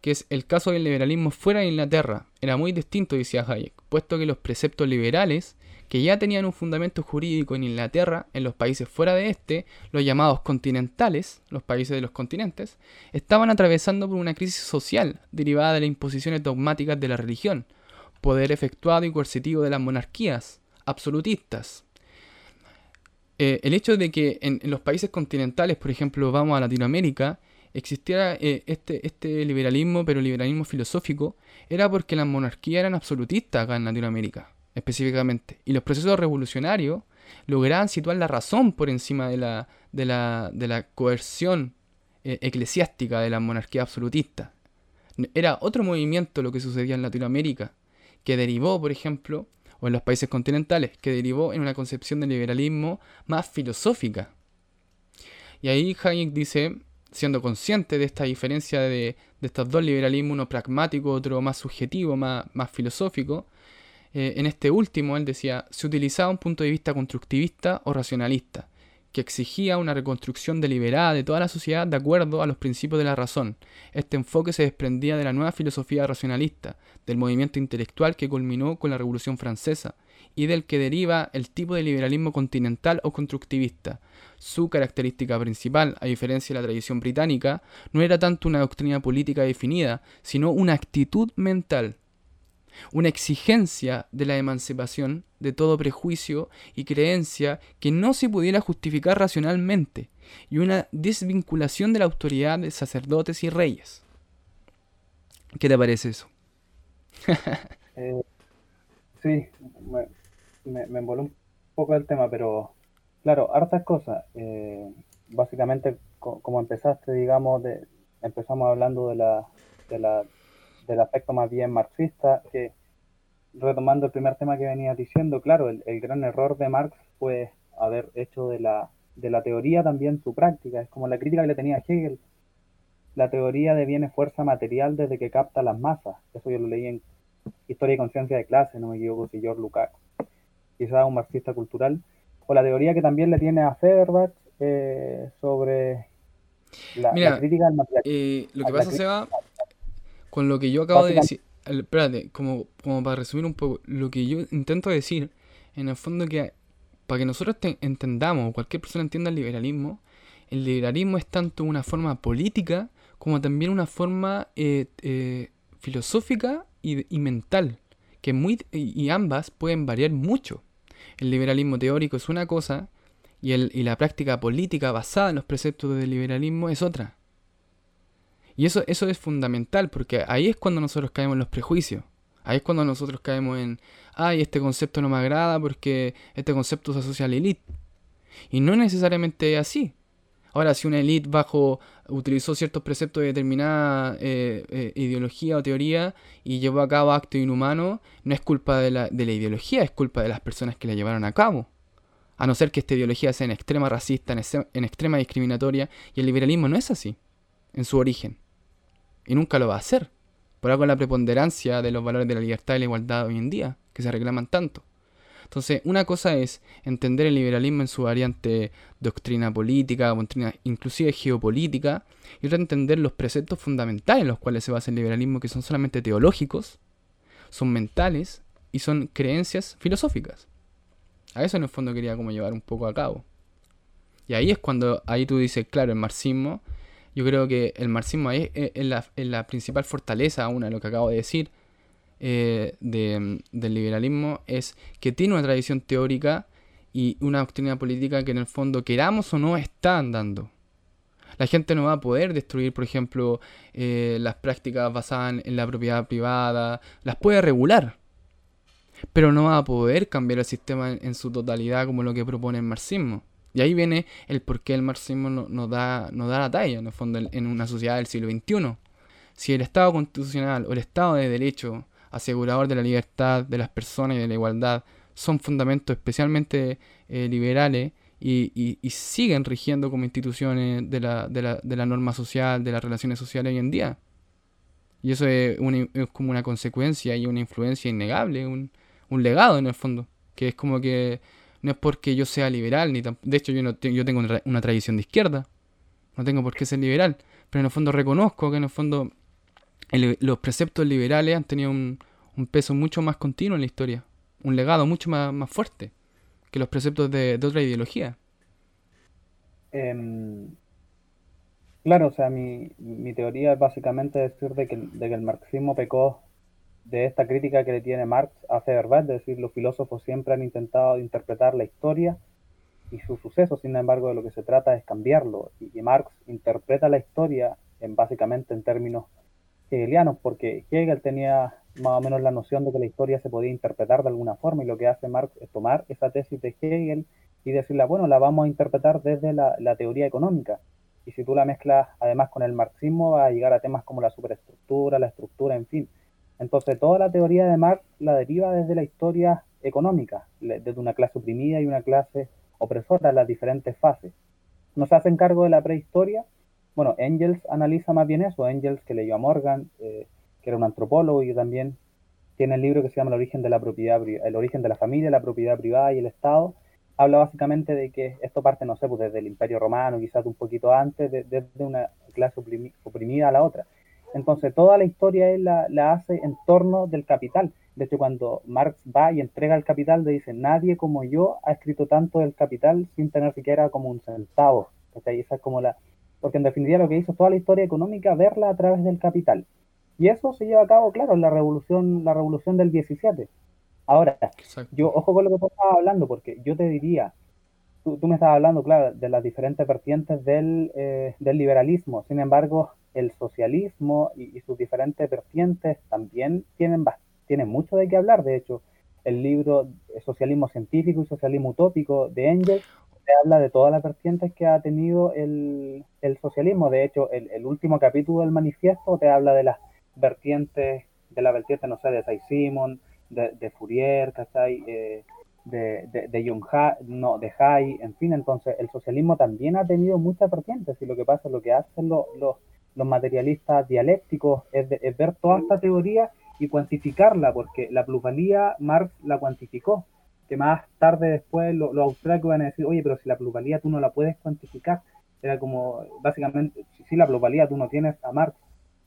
que es el caso del liberalismo fuera de Inglaterra. Era muy distinto, decía Hayek, puesto que los preceptos liberales, que ya tenían un fundamento jurídico en Inglaterra, en los países fuera de este, los llamados continentales, los países de los continentes, estaban atravesando por una crisis social derivada de las imposiciones dogmáticas de la religión, poder efectuado y coercitivo de las monarquías absolutistas. Eh, el hecho de que en los países continentales, por ejemplo, vamos a Latinoamérica, existiera eh, este, este liberalismo, pero liberalismo filosófico, era porque las monarquías eran absolutistas acá en Latinoamérica, específicamente. Y los procesos revolucionarios lograban situar la razón por encima de la, de la, de la coerción eh, eclesiástica de la monarquía absolutista. Era otro movimiento lo que sucedía en Latinoamérica, que derivó, por ejemplo, o en los países continentales, que derivó en una concepción del liberalismo más filosófica. Y ahí Hayek dice, siendo consciente de esta diferencia de, estos dos liberalismos, uno pragmático, otro más subjetivo, más, más filosófico, eh, en este último él decía, se utilizaba un punto de vista constructivista o racionalista, que exigía una reconstrucción deliberada de toda la sociedad de acuerdo a los principios de la razón. Este enfoque se desprendía de la nueva filosofía racionalista, del movimiento intelectual que culminó con la Revolución Francesa, y del que deriva el tipo de liberalismo continental o constructivista, su característica principal, a diferencia de la tradición británica, no era tanto una doctrina política definida, sino una actitud mental, una exigencia de la emancipación de todo prejuicio y creencia que no se pudiera justificar racionalmente, y una desvinculación de la autoridad de sacerdotes y reyes. ¿Qué te parece eso? Eh, sí, me, me, me un poco el tema, pero Claro, hartas cosas. Eh, básicamente, como empezaste, digamos, empezamos hablando de la, de la, del aspecto más bien marxista, que retomando el primer tema que venía diciendo, claro, el, gran error de Marx fue haber hecho de la, de la teoría también su práctica. Es como la crítica que le tenía a Hegel. La teoría deviene fuerza material desde que capta las masas. Eso yo lo leí en Historia y Conciencia de Clase, no me equivoco, si George Lukács, quizás un marxista cultural o la teoría que también le tiene a Federbach eh, sobre la, crítica al material. Eh, lo que pasa, Seba, con lo que yo acabo de decir, espérate, como, como para resumir un poco, lo que yo intento decir, en el fondo que para que nosotros entendamos, o cualquier persona entienda el liberalismo, el liberalismo es tanto una forma política como también una forma eh, filosófica y, y, mental, que muy, y ambas pueden variar mucho. El liberalismo teórico es una cosa y, el, y la práctica política basada en los preceptos del liberalismo es otra. Y eso, eso es fundamental porque ahí es cuando nosotros caemos en los prejuicios. Ahí es cuando nosotros caemos en, ay, este concepto no me agrada porque este concepto se asocia a la élite. Y no necesariamente es así. Ahora, si una élite bajo utilizó ciertos preceptos de determinada eh, eh, ideología o teoría y llevó a cabo actos inhumanos, no es culpa de la, de la, ideología, es culpa de las personas que la llevaron a cabo. A no ser que esta ideología sea en extrema racista, en, extrema discriminatoria, y el liberalismo no es así, en su origen. Y nunca lo va a hacer. Por algo la preponderancia de los valores de la libertad y la igualdad hoy en día, que se reclaman tanto. Entonces, una cosa es entender el liberalismo en su variante doctrina política, doctrina inclusive geopolítica, y otra entender los preceptos fundamentales en los cuales se basa el liberalismo, que son solamente teológicos, son mentales y son creencias filosóficas. A eso en el fondo quería como llevar un poco a cabo. Y ahí es cuando ahí tú dices, claro, el marxismo, yo creo que el marxismo es, la, es la principal fortaleza, una de lo que acabo de decir, eh, del liberalismo es que tiene una tradición teórica y una doctrina política que en el fondo, queramos o no, está andando. La gente no va a poder destruir, por ejemplo, eh, las prácticas basadas en la propiedad privada, las puede regular, pero no va a poder cambiar el sistema en, su totalidad como lo que propone el marxismo. Y ahí viene el por qué el marxismo no, da, no da la talla, en el fondo, en una sociedad del siglo XXI. Si el Estado constitucional o el Estado de Derecho asegurador de la libertad de las personas y de la igualdad, son fundamentos especialmente eh, liberales y, siguen rigiendo como instituciones de la, de, la, de la norma social, de las relaciones sociales hoy en día. Y eso es, como una consecuencia y una influencia innegable, un, un, legado en el fondo, que es como que no es porque yo sea liberal, ni de hecho yo, no yo tengo una, tradición de izquierda, no tengo por qué ser liberal, pero en el fondo reconozco que en el fondo los preceptos liberales han tenido un, peso mucho más continuo en la historia, un legado mucho más, más fuerte que los preceptos de, otra ideología. Em, claro, o sea, mi, teoría es básicamente decir de que, de que el marxismo pecó de esta crítica que le tiene Marx a Feuerbach, es decir, los filósofos siempre han intentado interpretar la historia y sus sucesos, sin embargo, de lo que se trata es cambiarlo. Y, Marx interpreta la historia en, básicamente en términos hegelianos, porque Hegel tenía más o menos la noción de que la historia se podía interpretar de alguna forma, y lo que hace Marx es tomar esa tesis de Hegel y decirla, bueno, la vamos a interpretar desde la, teoría económica. Y si tú la mezclas además con el marxismo, va a llegar a temas como la superestructura, la estructura, en fin. Entonces, toda la teoría de Marx la deriva desde la historia económica, desde una clase oprimida y una clase opresora, las diferentes fases. No se hacen cargo de la prehistoria. Bueno, Engels analiza más bien eso. Engels, que leyó a Morgan, eh, que era un antropólogo y también tiene el libro que se llama El origen de la propiedad, el origen de la familia, la propiedad privada y el Estado. Habla básicamente de que esto parte, no sé, pues desde el Imperio Romano, quizás un poquito antes, desde de, una clase oprimida a la otra. Entonces, toda la historia él la, la, hace en torno del capital. De hecho, cuando Marx va y entrega el capital, le dice, nadie como yo ha escrito tanto del capital sin tener siquiera como un centavo. Esa es como la... Porque en definitiva lo que hizo toda la historia económica, verla a través del capital. Y eso se lleva a cabo, claro, en la revolución, la revolución del 17. Ahora, yo ojo con lo que tú estabas hablando, porque yo te diría, tú, me estabas hablando, claro, de las diferentes vertientes del, eh, del liberalismo. Sin embargo, el socialismo y, sus diferentes vertientes también tienen, tienen mucho de qué hablar. De hecho, el libro Socialismo Científico y Socialismo Utópico de Engels te habla de todas las vertientes que ha tenido el, el socialismo. De hecho, el, último capítulo del manifiesto te habla de las vertientes, de la vertiente, no sé, de Say Simon, de, de Fourier, ¿cachai? Eh, de, de, de Jung ha, no, de Hay, en fin, entonces el socialismo también ha tenido muchas vertientes y lo que pasa, lo que hacen los, los materialistas dialécticos es, es, ver toda esta teoría y cuantificarla, porque la plusvalía Marx la cuantificó, que más tarde después los lo austríacos van a decir, oye, pero si la plusvalía tú no la puedes cuantificar, era como, básicamente, si la plusvalía tú no tienes a Marx,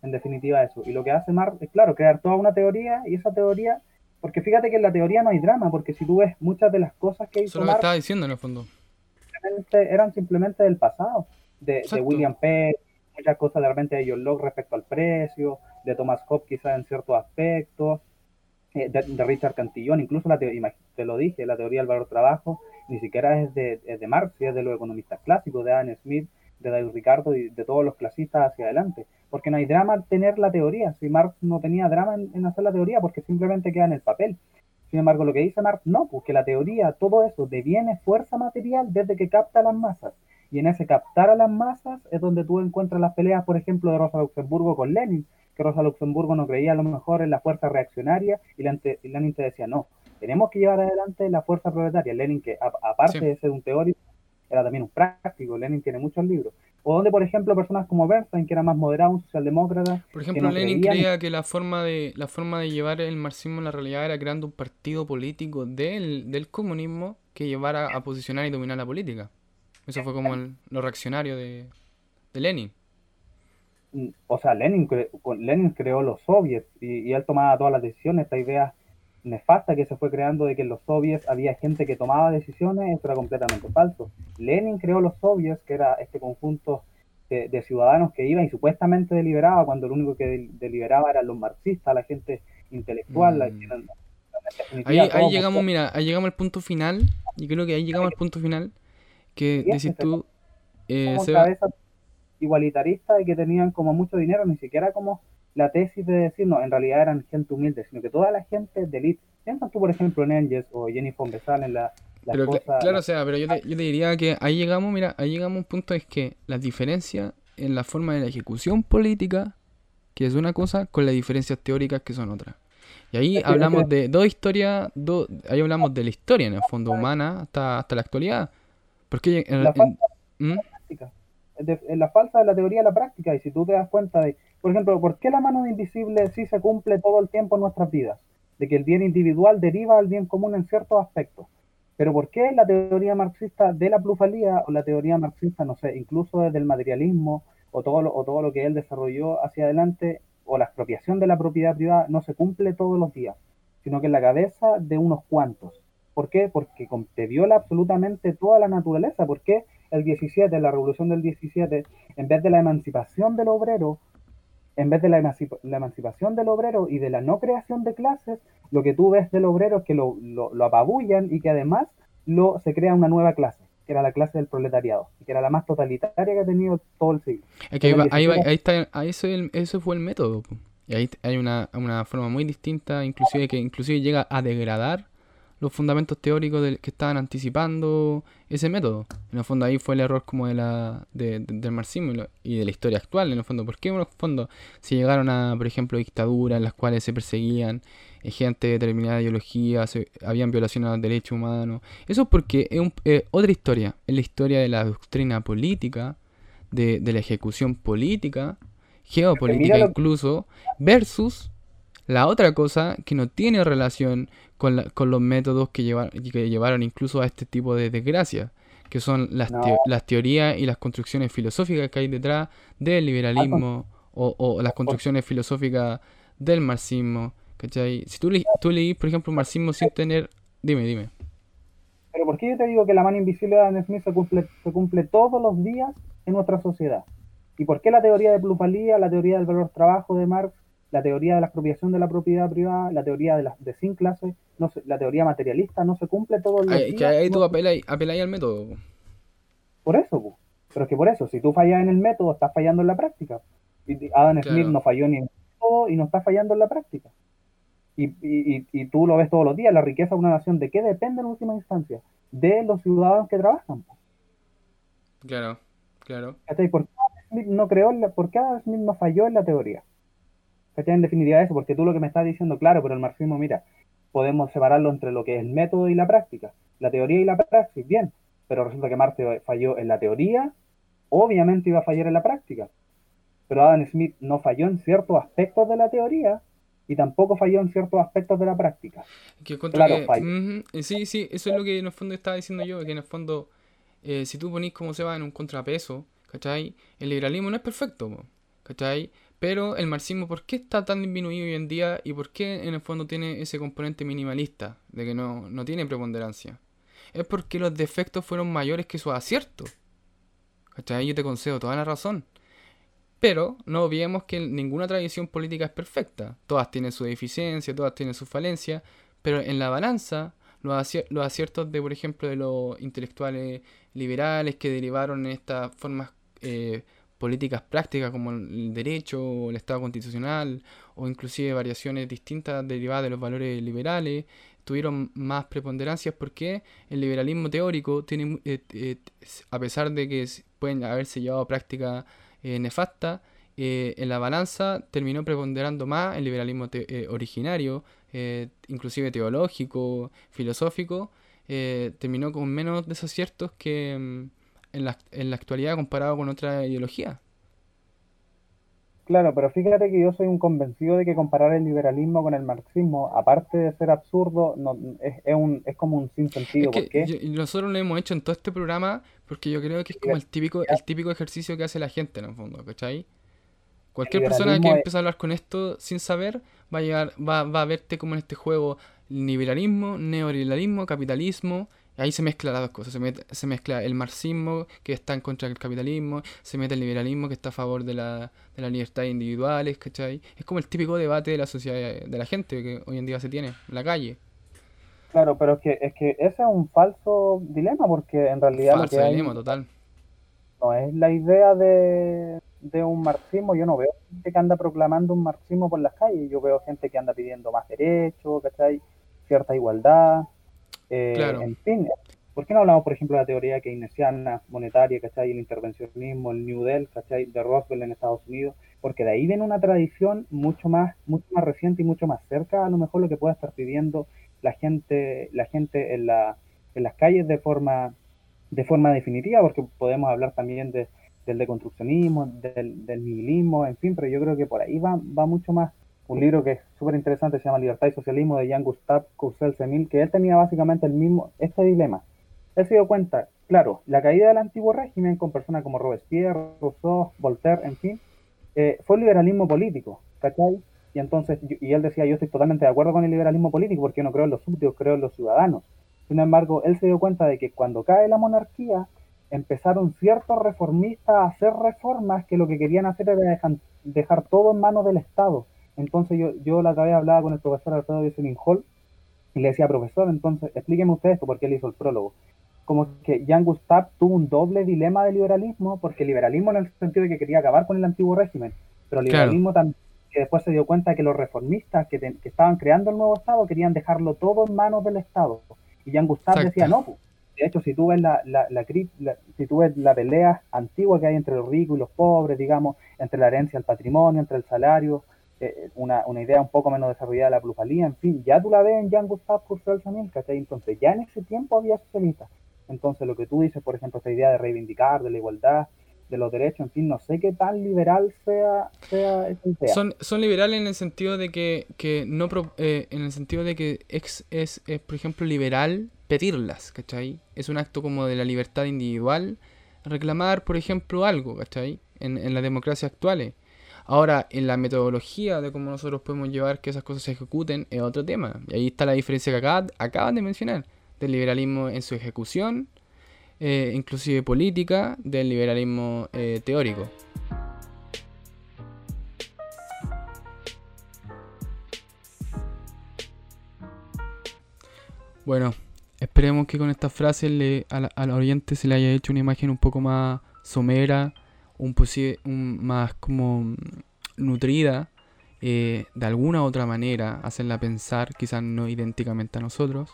en definitiva eso. Y lo que hace Marx es, claro, crear toda una teoría y esa teoría, porque fíjate que en la teoría no hay drama, porque si tú ves muchas de las cosas que hizo Marx... estaba diciendo en el fondo. Eran simplemente del pasado, de, William Penn, muchas cosas de repente de John Locke respecto al precio, de Thomas Hobbes quizás en ciertos aspectos, eh, de, Richard Cantillon, incluso la teoría, te lo dije, la teoría del valor trabajo, ni siquiera es de, es de Marx, es de los economistas clásicos, de Adam Smith, de David Ricardo y de todos los clasistas hacia adelante porque no hay drama en tener la teoría. Si Marx no tenía drama en, hacer la teoría, porque simplemente queda en el papel. Sin embargo, lo que dice Marx, no, porque la teoría, todo eso, deviene fuerza material desde que capta las masas. Y en ese captar a las masas es donde tú encuentras las peleas, por ejemplo, de Rosa Luxemburgo con Lenin, que Rosa Luxemburgo no creía a lo mejor en la fuerza reaccionaria y, Lenin te decía, no, tenemos que llevar adelante la fuerza proletaria. Lenin, que aparte de ser un teórico, era también un práctico. Lenin tiene muchos libros. O donde, por ejemplo, personas como Bernstein, que era más moderado, un socialdemócrata. Por ejemplo, Lenin creía que la forma, de, la forma de llevar el marxismo en la realidad era creando un partido político del, del comunismo que llevara a posicionar y dominar la política. Eso fue como lo reaccionario de, Lenin. O sea, Lenin, Lenin creó los soviets y, y él tomaba todas las decisiones. Esta idea nefasta que se fue creando de que en los soviets había gente que tomaba decisiones, eso era completamente falso. Lenin creó los soviets, que era este conjunto de, ciudadanos que iba y supuestamente deliberaba, cuando lo único que deliberaba eran los marxistas, la gente intelectual. Mm. ahí, llegamos, mira, ahí llegamos al punto final, y creo que ahí llegamos al punto final, que decís tú... Eh, igualitarista y que tenían como mucho dinero, ni siquiera como la tesis de decir, no, en realidad eran gente humilde, sino que toda la gente de elite. Piensa tú, por ejemplo, en Engels o Jenny von en la, pero Claro, o sea, pero yo te, yo te, diría que ahí llegamos, mira, ahí llegamos a un punto es que las diferencias en la forma de la ejecución política, que es una cosa, con las diferencias teóricas que son otras. Y ahí hablamos de dos historias, ahí hablamos de la historia en el fondo humana hasta, hasta la actualidad. Porque en, la, falta ¿Mm? de la falta de la teoría a la práctica, y si tú te das cuenta de, por ejemplo, ¿por qué la mano invisible sí se cumple todo el tiempo en nuestras vidas? De que el bien individual deriva al bien común en ciertos aspectos. Pero ¿por qué la teoría marxista de la plusvalía o la teoría marxista, no sé, incluso desde el materialismo o todo lo, o todo lo que él desarrolló hacia adelante o la expropiación de la propiedad privada no se cumple todos los días, sino que en la cabeza de unos cuantos? ¿Por qué? Porque te viola absolutamente toda la naturaleza. ¿Por qué el 17, la revolución del 17, en vez de la emancipación del obrero, en vez de la, emancipación del obrero y de la no creación de clases, lo que tú ves del obrero es que lo, lo, apabullan y que además lo, se crea una nueva clase, que era la clase del proletariado, y que era la más totalitaria que ha tenido todo el siglo. ahí, está, ahí eso, fue el método. Y ahí hay una, una forma muy distinta, inclusive que inclusive llega a degradar los fundamentos teóricos del, que estaban anticipando ese método. En el fondo ahí fue el error como de la, de, del marxismo y, de la historia actual, en el fondo. ¿Por qué en el fondo si llegaron a, por ejemplo, dictaduras en las cuales se perseguían eh, gente de determinada ideología, se, habían violaciones a los derechos humanos? Eso es porque es otra historia, es la historia de la doctrina política, de, de la ejecución política, geopolítica incluso, versus la otra cosa que no tiene relación con, con los métodos que, que llevaron incluso a este tipo de desgracias, que son las, las teorías y las construcciones filosóficas que hay detrás del liberalismo o, o, las construcciones filosóficas del marxismo. ¿cachai? Si tú, le, tú leís, por ejemplo, marxismo sin tener... Dime, dime. Pero ¿por qué yo te digo que la mano invisible de Adam Smith se cumple, se cumple todos los días en nuestra sociedad? ¿Y por qué la teoría de plusvalía, la teoría del valor trabajo de Marx, la teoría de la expropiación de la propiedad privada, la teoría de, la, de sin clase, no la teoría materialista no se cumple todo el día. que ahí tú apelas, al método. Por eso, pero es que por eso, si tú fallas en el método, estás fallando en la práctica. Y Adam Smith no falló ni en el método y no está fallando en la práctica. Y, y, y, tú lo ves todos los días, la riqueza de una nación, ¿de qué depende en última instancia? De los ciudadanos que trabajan. Claro, claro. ¿Por qué Adam Smith no creó, por qué Adam Smith no falló en la teoría? En definitiva eso, porque tú lo que me estás diciendo, claro, pero el marxismo, mira, podemos separarlo entre lo que es el método y la práctica, la teoría y la praxis, bien, pero resulta que Marx falló en la teoría, obviamente iba a fallar en la práctica, pero Adam Smith no falló en ciertos aspectos de la teoría y tampoco falló en ciertos aspectos de la práctica. claro, sí, sí, eso es lo que en el fondo estaba diciendo yo, que en el fondo, eh, si tú ponís como se va en un contrapeso, ¿cachai? El liberalismo no es perfecto, ¿cachai? Pero el marxismo, ¿por qué está tan disminuido hoy en día y por qué en el fondo tiene ese componente minimalista de que no, no tiene preponderancia? Es porque los defectos fueron mayores que sus aciertos. ¿Cachai? Yo te concedo toda la razón. Pero no olvidemos que ninguna tradición política es perfecta. Todas tienen su deficiencia, todas tienen su falencia. Pero en la balanza, los, aciertos de, por ejemplo, de los intelectuales liberales que derivaron en estas formas eh, políticas prácticas como el derecho, el Estado constitucional o inclusive variaciones distintas derivadas de los valores liberales tuvieron más preponderancias porque el liberalismo teórico tiene eh, eh, a pesar de que pueden haberse llevado práctica eh, nefasta en la balanza terminó preponderando más el liberalismo originario inclusive teológico filosófico terminó con menos desaciertos que mm, en la, en la actualidad comparado con otra ideología. Claro, pero fíjate que yo soy un convencido de que comparar el liberalismo con el marxismo, aparte de ser absurdo, no, es, es, un, es como un sinsentido. y nosotros lo hemos hecho en todo este programa porque yo creo que es como el típico, el típico ejercicio que hace la gente en el fondo, ¿cachai? Cualquier persona que empiece a hablar con esto sin saber va a, llegar, va, va a verte como en este juego liberalismo, neoliberalismo, capitalismo, Ahí se mezclan las dos cosas. Se, se, mezcla el marxismo, que está en contra del capitalismo, se mete el liberalismo, que está a favor de la, de la libertad individuales, ¿cachai? Es como el típico debate de la sociedad, de la gente que hoy en día se tiene en la calle. Claro, pero es que, es que ese es un falso dilema, porque en realidad... Falso dilema, total. No es la idea de, de un marxismo. Yo no veo gente que anda proclamando un marxismo por las calles. Yo veo gente que anda pidiendo más derechos, ¿cachai? Cierta igualdad eh, en fin, ¿por qué no hablamos, por ejemplo, de la teoría keynesiana monetaria, ¿cachai? El intervencionismo, el New Deal, ¿cachai? De Roswell en Estados Unidos. porque de ahí viene una tradición mucho más, mucho más reciente y mucho más cerca a lo mejor lo que pueda estar pidiendo la gente, la gente en, la, en las calles de forma, de forma definitiva, porque podemos hablar también de, del deconstruccionismo, del, del nihilismo, en fin, pero yo creo que por ahí va, va mucho más. Un libro que es súper interesante se llama Libertad y Socialismo de Jean Gustave Courcelles Semil, que él tenía básicamente el mismo, este dilema. Él se dio cuenta, claro, la caída del antiguo régimen con personas como Robespierre, Rousseau, Voltaire, en fin, eh, fue el liberalismo político, ¿cachai? Y entonces, y él decía, yo estoy totalmente de acuerdo con el liberalismo político porque yo no creo en los súbditos, creo en los ciudadanos. Sin embargo, él se dio cuenta de que cuando cae la monarquía, empezaron ciertos reformistas a hacer reformas que lo que querían hacer era dejar, todo en manos del Estado. Entonces yo, yo la otra vez hablaba con el profesor Alfredo Jocelyn Hall y le decía, profesor, entonces explíqueme usted esto, porque él hizo el prólogo. Como que Jean Gustave tuvo un doble dilema de liberalismo, porque liberalismo en el sentido de que quería acabar con el antiguo régimen, pero liberalismo también que después se dio cuenta que los reformistas que, que, estaban creando el nuevo Estado querían dejarlo todo en manos del Estado. Y Jean Gustave decía, no, pues, de hecho, si tú ves la, la, la, si tú ves la pelea antigua que hay entre los ricos y los pobres, digamos, entre la herencia el patrimonio, entre el salario, eh, una, una, idea un poco menos desarrollada de la plusvalía, en fin, ya tú la ves en Jean Gustave Courcelles también, ¿cachai? Entonces, ya en ese tiempo había socialistas. Entonces, lo que tú dices, por ejemplo, esta idea de reivindicar, de la igualdad, de los derechos, en fin, no sé qué tan liberal sea, sea idea. Son, son liberales en el sentido de que, que no eh, en el sentido de que es, es, es, por ejemplo, liberal pedirlas, ¿cachai? Es un acto como de la libertad individual reclamar, por ejemplo, algo, ¿cachai? En, en las democracias actuales. Ahora, en la metodología de cómo nosotros podemos llevar que esas cosas se ejecuten es otro tema. Y ahí está la diferencia que acaban de mencionar, del liberalismo en su ejecución, eh, inclusive política, del liberalismo eh, teórico. Bueno, Esperemos que con estas frases al, oyente se le haya hecho una imagen un poco más somera, un, un más como nutrida, eh, de alguna u otra manera, hacerla pensar, quizás no idénticamente a nosotros.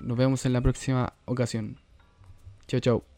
Nos vemos en la próxima ocasión. Chao, chao.